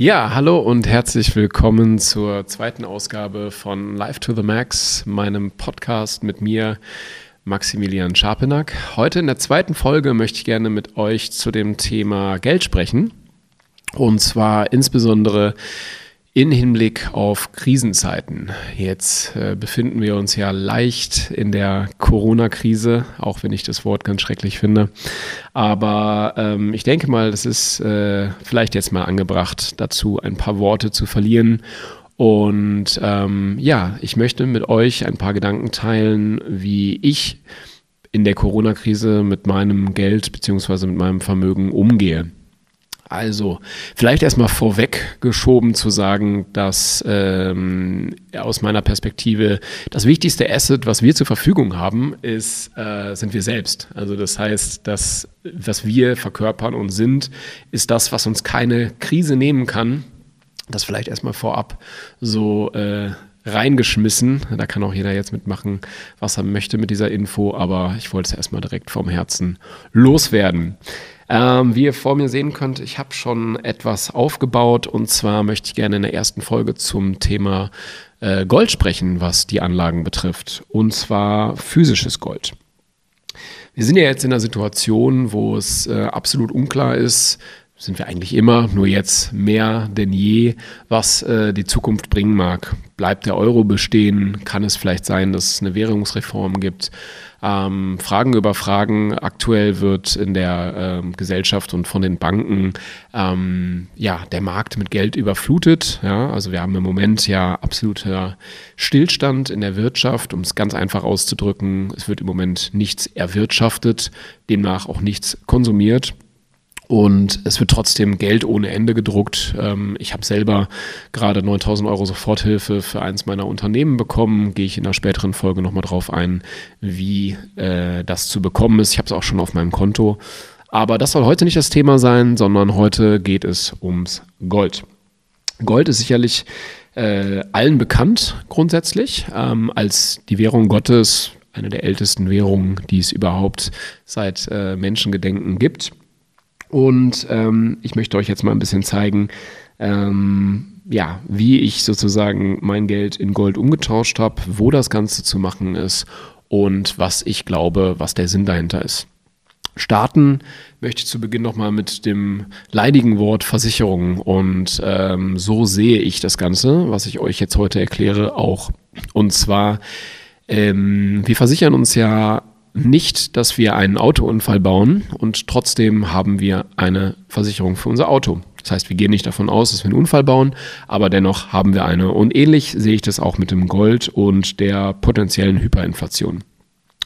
Ja, hallo und herzlich willkommen zur zweiten Ausgabe von Live to the Max, meinem Podcast mit mir, Maximilian Scharpenack. Heute in der zweiten Folge möchte ich gerne mit euch zu dem Thema Geld sprechen. Und zwar insbesondere in Hinblick auf Krisenzeiten. Jetzt äh, befinden wir uns ja leicht in der Corona-Krise, auch wenn ich das Wort ganz schrecklich finde. Aber ähm, ich denke mal, es ist äh, vielleicht jetzt mal angebracht, dazu ein paar Worte zu verlieren. Und ähm, ja, ich möchte mit euch ein paar Gedanken teilen, wie ich in der Corona-Krise mit meinem Geld bzw. mit meinem Vermögen umgehe. Also, vielleicht erstmal vorweggeschoben zu sagen, dass ähm, aus meiner Perspektive das wichtigste Asset, was wir zur Verfügung haben, ist, äh, sind wir selbst. Also das heißt, dass was wir verkörpern und sind, ist das, was uns keine Krise nehmen kann. Das vielleicht erstmal vorab so äh, reingeschmissen. Da kann auch jeder jetzt mitmachen, was er möchte mit dieser Info, aber ich wollte es erstmal direkt vom Herzen loswerden. Ähm, wie ihr vor mir sehen könnt, ich habe schon etwas aufgebaut und zwar möchte ich gerne in der ersten Folge zum Thema äh, Gold sprechen, was die Anlagen betrifft. Und zwar physisches Gold. Wir sind ja jetzt in einer Situation, wo es äh, absolut unklar ist, sind wir eigentlich immer, nur jetzt mehr denn je, was äh, die Zukunft bringen mag. Bleibt der Euro bestehen? Kann es vielleicht sein, dass es eine Währungsreform gibt? Ähm, Fragen über Fragen. Aktuell wird in der ähm, Gesellschaft und von den Banken ähm, ja der Markt mit Geld überflutet. Ja, also wir haben im Moment ja absoluter Stillstand in der Wirtschaft, um es ganz einfach auszudrücken. Es wird im Moment nichts erwirtschaftet, demnach auch nichts konsumiert. Und es wird trotzdem Geld ohne Ende gedruckt. Ähm, ich habe selber gerade 9000 Euro Soforthilfe für eins meiner Unternehmen bekommen. Gehe ich in einer späteren Folge nochmal drauf ein, wie äh, das zu bekommen ist. Ich habe es auch schon auf meinem Konto. Aber das soll heute nicht das Thema sein, sondern heute geht es ums Gold. Gold ist sicherlich äh, allen bekannt grundsätzlich ähm, als die Währung Gottes, eine der ältesten Währungen, die es überhaupt seit äh, Menschengedenken gibt. Und ähm, ich möchte euch jetzt mal ein bisschen zeigen, ähm, ja, wie ich sozusagen mein Geld in Gold umgetauscht habe, wo das Ganze zu machen ist und was ich glaube, was der Sinn dahinter ist. Starten möchte ich zu Beginn nochmal mit dem leidigen Wort Versicherung. Und ähm, so sehe ich das Ganze, was ich euch jetzt heute erkläre, auch. Und zwar, ähm, wir versichern uns ja nicht, dass wir einen Autounfall bauen und trotzdem haben wir eine Versicherung für unser Auto. Das heißt, wir gehen nicht davon aus, dass wir einen Unfall bauen, aber dennoch haben wir eine. Und ähnlich sehe ich das auch mit dem Gold und der potenziellen Hyperinflation.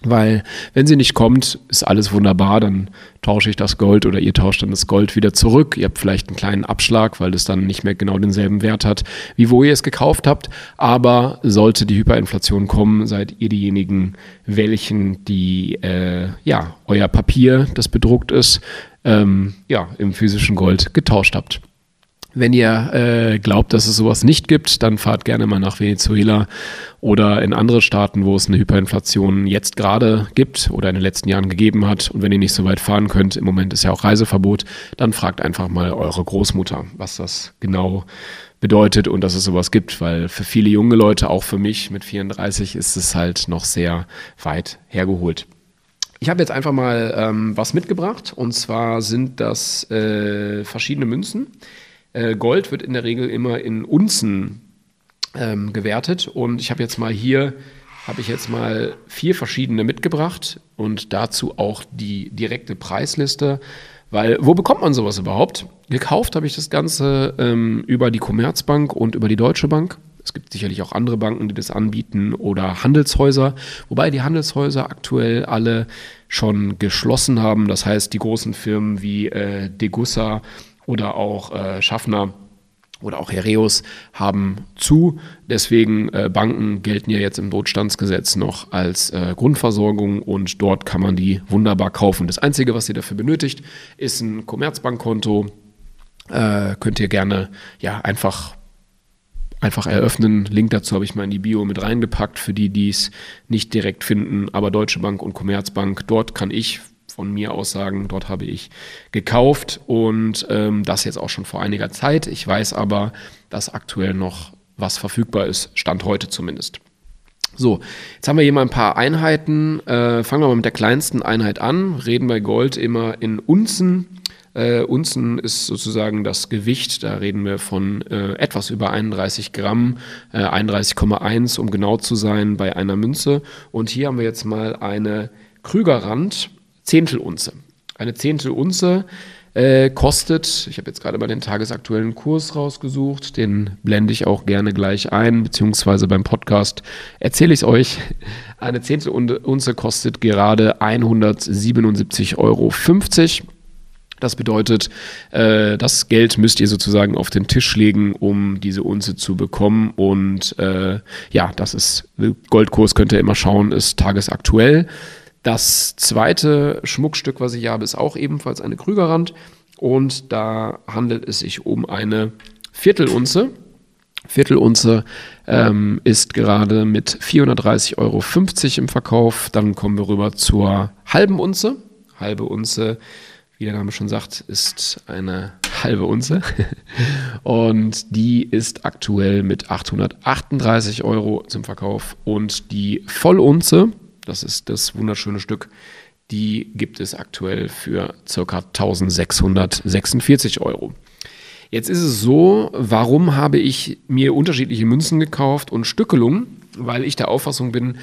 Weil wenn sie nicht kommt, ist alles wunderbar, dann tausche ich das Gold oder ihr tauscht dann das Gold wieder zurück. Ihr habt vielleicht einen kleinen Abschlag, weil es dann nicht mehr genau denselben Wert hat, wie wo ihr es gekauft habt. Aber sollte die Hyperinflation kommen, seid ihr diejenigen, welchen die, äh, ja, euer Papier, das bedruckt ist, ähm, ja, im physischen Gold getauscht habt. Wenn ihr äh, glaubt, dass es sowas nicht gibt, dann fahrt gerne mal nach Venezuela oder in andere Staaten, wo es eine Hyperinflation jetzt gerade gibt oder in den letzten Jahren gegeben hat. Und wenn ihr nicht so weit fahren könnt, im Moment ist ja auch Reiseverbot, dann fragt einfach mal eure Großmutter, was das genau bedeutet und dass es sowas gibt, weil für viele junge Leute, auch für mich mit 34, ist es halt noch sehr weit hergeholt. Ich habe jetzt einfach mal ähm, was mitgebracht und zwar sind das äh, verschiedene Münzen. Äh, Gold wird in der Regel immer in Unzen ähm, gewertet und ich habe jetzt mal hier habe ich jetzt mal vier verschiedene mitgebracht und dazu auch die direkte Preisliste. Weil, wo bekommt man sowas überhaupt? Gekauft habe ich das Ganze ähm, über die Commerzbank und über die Deutsche Bank. Es gibt sicherlich auch andere Banken, die das anbieten oder Handelshäuser, wobei die Handelshäuser aktuell alle schon geschlossen haben. Das heißt, die großen Firmen wie äh, Degussa oder auch äh, Schaffner oder auch Hereus haben zu. Deswegen äh, Banken gelten ja jetzt im Notstandsgesetz noch als äh, Grundversorgung und dort kann man die wunderbar kaufen. Das Einzige, was ihr dafür benötigt, ist ein Commerzbankkonto. Äh, könnt ihr gerne ja einfach einfach eröffnen. Link dazu habe ich mal in die Bio mit reingepackt für die, die es nicht direkt finden. Aber Deutsche Bank und Commerzbank, dort kann ich von mir aus sagen, dort habe ich gekauft und ähm, das jetzt auch schon vor einiger Zeit. Ich weiß aber, dass aktuell noch was verfügbar ist, Stand heute zumindest. So, jetzt haben wir hier mal ein paar Einheiten. Äh, fangen wir mal mit der kleinsten Einheit an. Reden bei Gold immer in Unzen. Äh, Unzen ist sozusagen das Gewicht, da reden wir von äh, etwas über 31 Gramm, äh, 31,1 um genau zu sein bei einer Münze. Und hier haben wir jetzt mal eine Krügerrand Zehntelunze. Eine Zehntelunze äh, kostet, ich habe jetzt gerade mal den tagesaktuellen Kurs rausgesucht, den blende ich auch gerne gleich ein, beziehungsweise beim Podcast erzähle ich es euch. Eine Zehntelunze kostet gerade 177,50 Euro. Das bedeutet, äh, das Geld müsst ihr sozusagen auf den Tisch legen, um diese Unze zu bekommen. Und äh, ja, das ist, Goldkurs könnt ihr immer schauen, ist tagesaktuell. Das zweite Schmuckstück, was ich habe, ist auch ebenfalls eine Krügerrand. Und da handelt es sich um eine Viertelunze. Viertelunze ähm, ist gerade mit 430,50 Euro im Verkauf. Dann kommen wir rüber zur halben Unze. Halbe Unze wie der Name schon sagt, ist eine halbe Unze. Und die ist aktuell mit 838 Euro zum Verkauf. Und die Vollunze, das ist das wunderschöne Stück, die gibt es aktuell für ca. 1646 Euro. Jetzt ist es so, warum habe ich mir unterschiedliche Münzen gekauft und Stückelungen? Weil ich der Auffassung bin,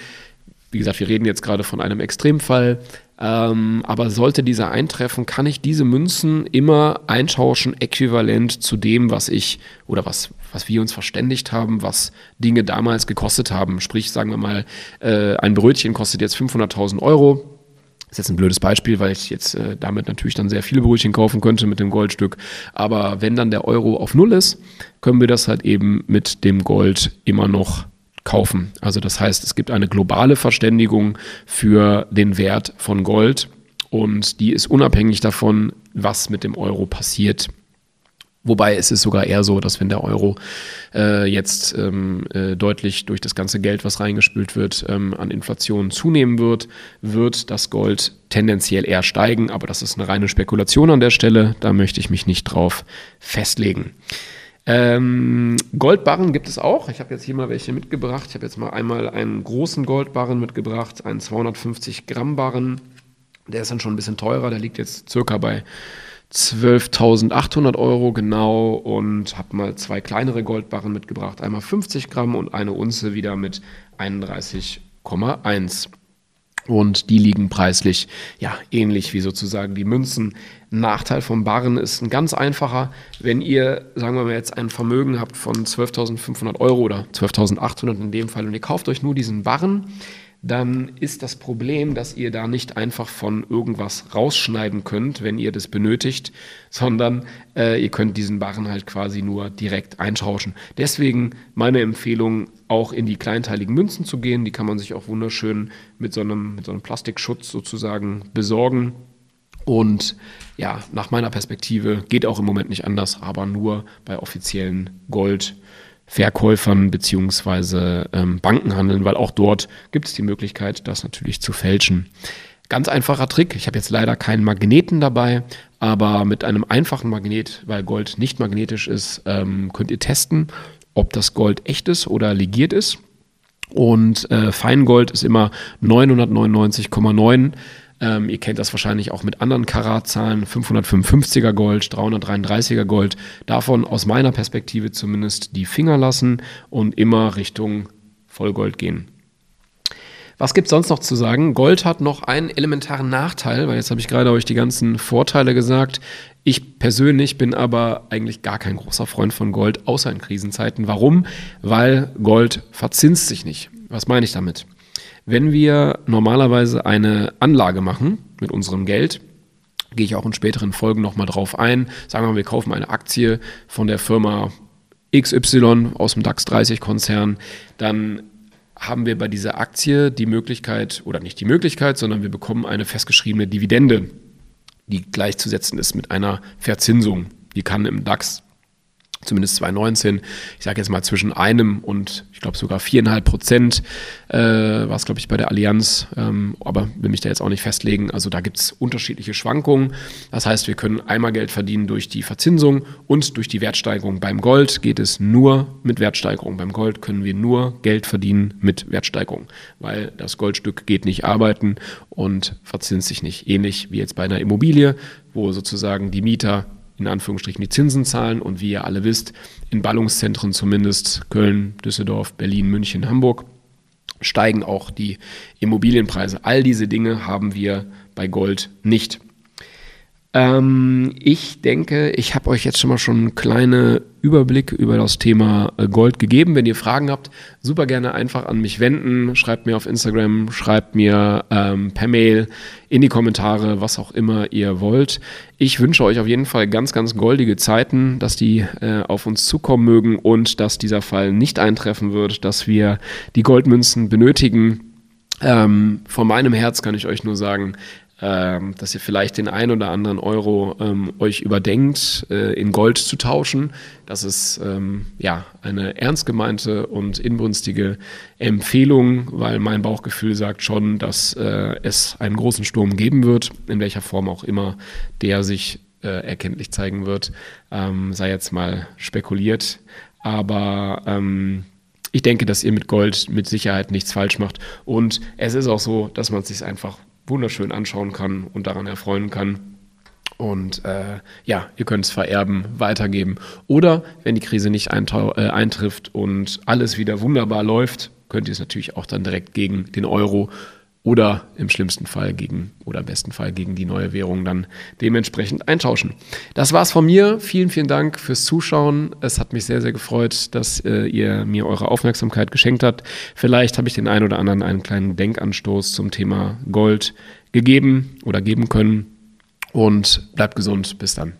wie gesagt, wir reden jetzt gerade von einem Extremfall, ähm, aber sollte dieser eintreffen, kann ich diese Münzen immer eintauschen, äquivalent zu dem, was ich oder was, was wir uns verständigt haben, was Dinge damals gekostet haben. Sprich, sagen wir mal, äh, ein Brötchen kostet jetzt 500.000 Euro. Das ist jetzt ein blödes Beispiel, weil ich jetzt äh, damit natürlich dann sehr viele Brötchen kaufen könnte mit dem Goldstück. Aber wenn dann der Euro auf Null ist, können wir das halt eben mit dem Gold immer noch kaufen. Also das heißt, es gibt eine globale Verständigung für den Wert von Gold und die ist unabhängig davon, was mit dem Euro passiert. Wobei es ist sogar eher so, dass wenn der Euro äh, jetzt ähm, äh, deutlich durch das ganze Geld, was reingespült wird, ähm, an Inflation zunehmen wird, wird das Gold tendenziell eher steigen. Aber das ist eine reine Spekulation an der Stelle. Da möchte ich mich nicht drauf festlegen. Ähm, Goldbarren gibt es auch. Ich habe jetzt hier mal welche mitgebracht. Ich habe jetzt mal einmal einen großen Goldbarren mitgebracht, einen 250 Gramm Barren. Der ist dann schon ein bisschen teurer. Der liegt jetzt circa bei 12.800 Euro genau und habe mal zwei kleinere Goldbarren mitgebracht. Einmal 50 Gramm und eine Unze wieder mit 31,1. Und die liegen preislich ja ähnlich wie sozusagen die Münzen. Nachteil vom Barren ist ein ganz einfacher. Wenn ihr, sagen wir mal, jetzt ein Vermögen habt von 12.500 Euro oder 12.800 in dem Fall und ihr kauft euch nur diesen Barren, dann ist das Problem, dass ihr da nicht einfach von irgendwas rausschneiden könnt, wenn ihr das benötigt, sondern äh, ihr könnt diesen Barren halt quasi nur direkt eintauschen. Deswegen meine Empfehlung, auch in die kleinteiligen Münzen zu gehen. Die kann man sich auch wunderschön mit so einem, mit so einem Plastikschutz sozusagen besorgen. Und ja, nach meiner Perspektive geht auch im Moment nicht anders, aber nur bei offiziellen Gold. Verkäufern beziehungsweise ähm, Banken handeln, weil auch dort gibt es die Möglichkeit, das natürlich zu fälschen. Ganz einfacher Trick. Ich habe jetzt leider keinen Magneten dabei, aber mit einem einfachen Magnet, weil Gold nicht magnetisch ist, ähm, könnt ihr testen, ob das Gold echt ist oder legiert ist. Und äh, Feingold ist immer 999,9. Ähm, ihr kennt das wahrscheinlich auch mit anderen Karatzahlen, 555er Gold, 333er Gold. Davon aus meiner Perspektive zumindest die Finger lassen und immer Richtung Vollgold gehen. Was gibt es sonst noch zu sagen? Gold hat noch einen elementaren Nachteil, weil jetzt habe ich gerade euch die ganzen Vorteile gesagt. Ich persönlich bin aber eigentlich gar kein großer Freund von Gold, außer in Krisenzeiten. Warum? Weil Gold verzinst sich nicht. Was meine ich damit? Wenn wir normalerweise eine Anlage machen mit unserem Geld, gehe ich auch in späteren Folgen nochmal drauf ein. Sagen wir mal, wir kaufen eine Aktie von der Firma XY aus dem DAX 30 Konzern, dann haben wir bei dieser Aktie die Möglichkeit, oder nicht die Möglichkeit, sondern wir bekommen eine festgeschriebene Dividende, die gleichzusetzen ist mit einer Verzinsung. Die kann im DAX zumindest 2019, ich sage jetzt mal zwischen einem und ich glaube sogar viereinhalb Prozent äh, war es, glaube ich, bei der Allianz, ähm, aber will mich da jetzt auch nicht festlegen. Also da gibt es unterschiedliche Schwankungen. Das heißt, wir können einmal Geld verdienen durch die Verzinsung und durch die Wertsteigerung. Beim Gold geht es nur mit Wertsteigerung. Beim Gold können wir nur Geld verdienen mit Wertsteigerung, weil das Goldstück geht nicht arbeiten und verzinst sich nicht. Ähnlich wie jetzt bei einer Immobilie, wo sozusagen die Mieter in Anführungsstrichen die Zinsen zahlen. Und wie ihr alle wisst, in Ballungszentren zumindest Köln, Düsseldorf, Berlin, München, Hamburg steigen auch die Immobilienpreise. All diese Dinge haben wir bei Gold nicht. Ähm, ich denke, ich habe euch jetzt schon mal schon einen kleinen Überblick über das Thema äh, Gold gegeben. Wenn ihr Fragen habt, super gerne einfach an mich wenden. Schreibt mir auf Instagram, schreibt mir ähm, per Mail in die Kommentare, was auch immer ihr wollt. Ich wünsche euch auf jeden Fall ganz, ganz goldige Zeiten, dass die äh, auf uns zukommen mögen und dass dieser Fall nicht eintreffen wird, dass wir die Goldmünzen benötigen. Ähm, von meinem Herz kann ich euch nur sagen, ähm, dass ihr vielleicht den ein oder anderen Euro ähm, euch überdenkt, äh, in Gold zu tauschen. Das ist ähm, ja eine ernst gemeinte und inbrünstige Empfehlung, weil mein Bauchgefühl sagt schon, dass äh, es einen großen Sturm geben wird, in welcher Form auch immer der sich äh, erkenntlich zeigen wird. Ähm, sei jetzt mal spekuliert. Aber ähm, ich denke, dass ihr mit Gold mit Sicherheit nichts falsch macht. Und es ist auch so, dass man es sich einfach wunderschön anschauen kann und daran erfreuen kann. Und äh, ja, ihr könnt es vererben, weitergeben. Oder wenn die Krise nicht äh, eintrifft und alles wieder wunderbar läuft, könnt ihr es natürlich auch dann direkt gegen den Euro oder im schlimmsten Fall gegen oder besten Fall gegen die neue Währung dann dementsprechend eintauschen. Das war's von mir. Vielen, vielen Dank fürs Zuschauen. Es hat mich sehr, sehr gefreut, dass äh, ihr mir eure Aufmerksamkeit geschenkt habt. Vielleicht habe ich den einen oder anderen einen kleinen Denkanstoß zum Thema Gold gegeben oder geben können. Und bleibt gesund. Bis dann.